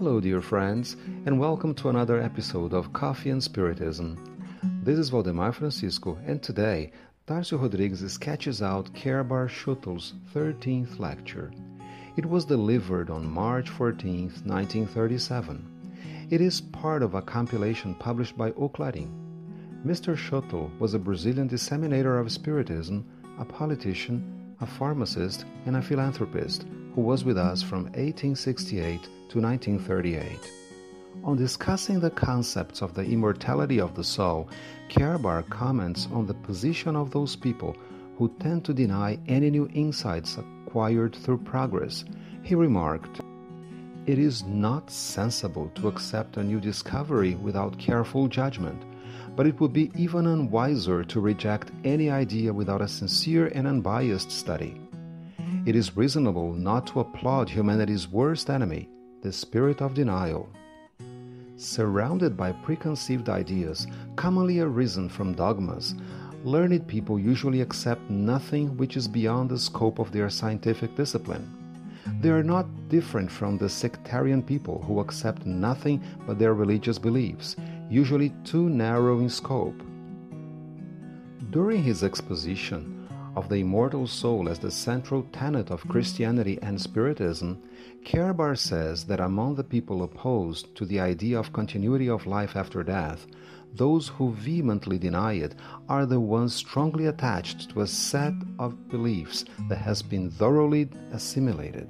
Hello, dear friends, and welcome to another episode of Coffee and Spiritism. This is Valdemar Francisco, and today, Darcio Rodrigues sketches out Cairbar Schutel's 13th lecture. It was delivered on March 14, 1937. It is part of a compilation published by O. Mr. Schutel was a Brazilian disseminator of Spiritism, a politician, a pharmacist, and a philanthropist who was with us from 1868 to 1938. On discussing the concepts of the immortality of the soul, Cairbar comments on the position of those people who tend to deny any new insights acquired through progress. He remarked, It is not sensible to accept a new discovery without careful judgment, but it would be even unwiser to reject any idea without a sincere and unbiased study. It is reasonable not to applaud humanity's worst enemy, the spirit of denial. Surrounded by preconceived ideas, commonly arisen from dogmas, learned people usually accept nothing which is beyond the scope of their scientific discipline. They are not different from the sectarian people who accept nothing but their religious beliefs, usually too narrow in scope. During his exposition, of the immortal soul as the central tenet of Christianity and Spiritism, Cairbar says that among the people opposed to the idea of continuity of life after death, those who vehemently deny it are the ones strongly attached to a set of beliefs that has been thoroughly assimilated.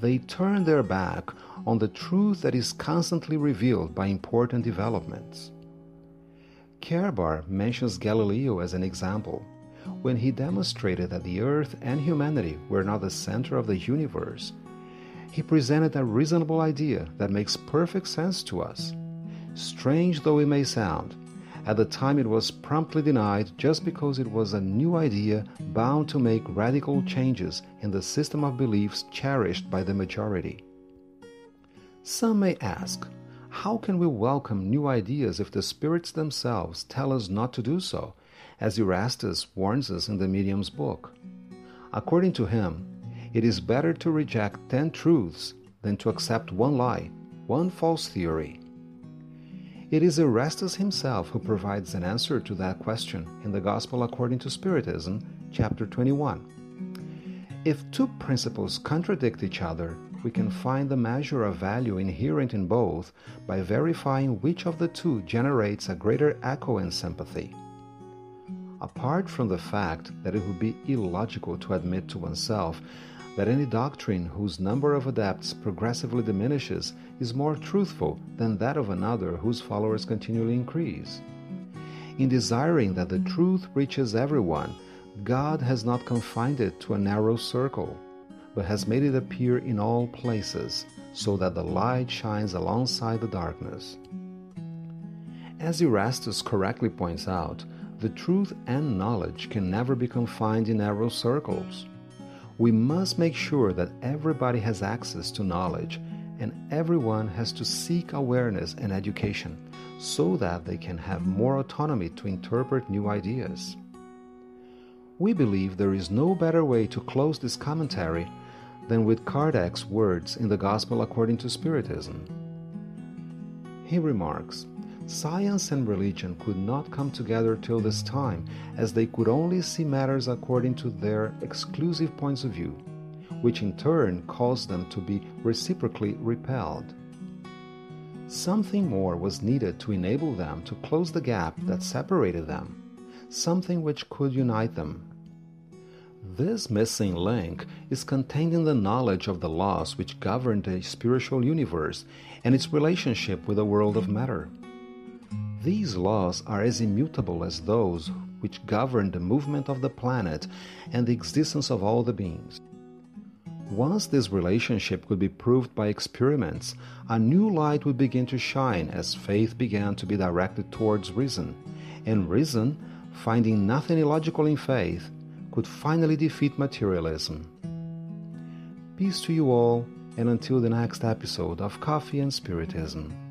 They turn their back on the truth that is constantly revealed by important developments. Cairbar mentions Galileo as an example when he demonstrated that the earth and humanity were not the center of the universe. He presented a reasonable idea that makes perfect sense to us. Strange though it may sound, at the time it was promptly denied just because it was a new idea bound to make radical changes in the system of beliefs cherished by the majority. Some may ask, how can we welcome new ideas if the spirits themselves tell us not to do so as Erastus warns us in the Medium's book. According to him, it is better to reject ten truths than to accept one lie, one false theory. It is Erastus himself who provides an answer to that question in the Gospel according to Spiritism, chapter 21. If two principles contradict each other, we can find the measure of value inherent in both by verifying which of the two generates a greater echo and sympathy. Apart from the fact that it would be illogical to admit to oneself that any doctrine whose number of adepts progressively diminishes is more truthful than that of another whose followers continually increase. In desiring that the truth reaches everyone, God has not confined it to a narrow circle, but has made it appear in all places, so that the light shines alongside the darkness. As Erastus correctly points out, the truth and knowledge can never be confined in narrow circles. We must make sure that everybody has access to knowledge and everyone has to seek awareness and education so that they can have more autonomy to interpret new ideas. We believe there is no better way to close this commentary than with Kardec's words in the Gospel according to Spiritism. He remarks, Science and religion could not come together till this time, as they could only see matters according to their exclusive points of view, which in turn caused them to be reciprocally repelled. Something more was needed to enable them to close the gap that separated them, something which could unite them. This missing link is contained in the knowledge of the laws which govern the spiritual universe and its relationship with the world of matter. These laws are as immutable as those which govern the movement of the planet and the existence of all the beings. Once this relationship could be proved by experiments, a new light would begin to shine as faith began to be directed towards reason, and reason, finding nothing illogical in faith, could finally defeat materialism. Peace to you all, and until the next episode of Coffee and Spiritism.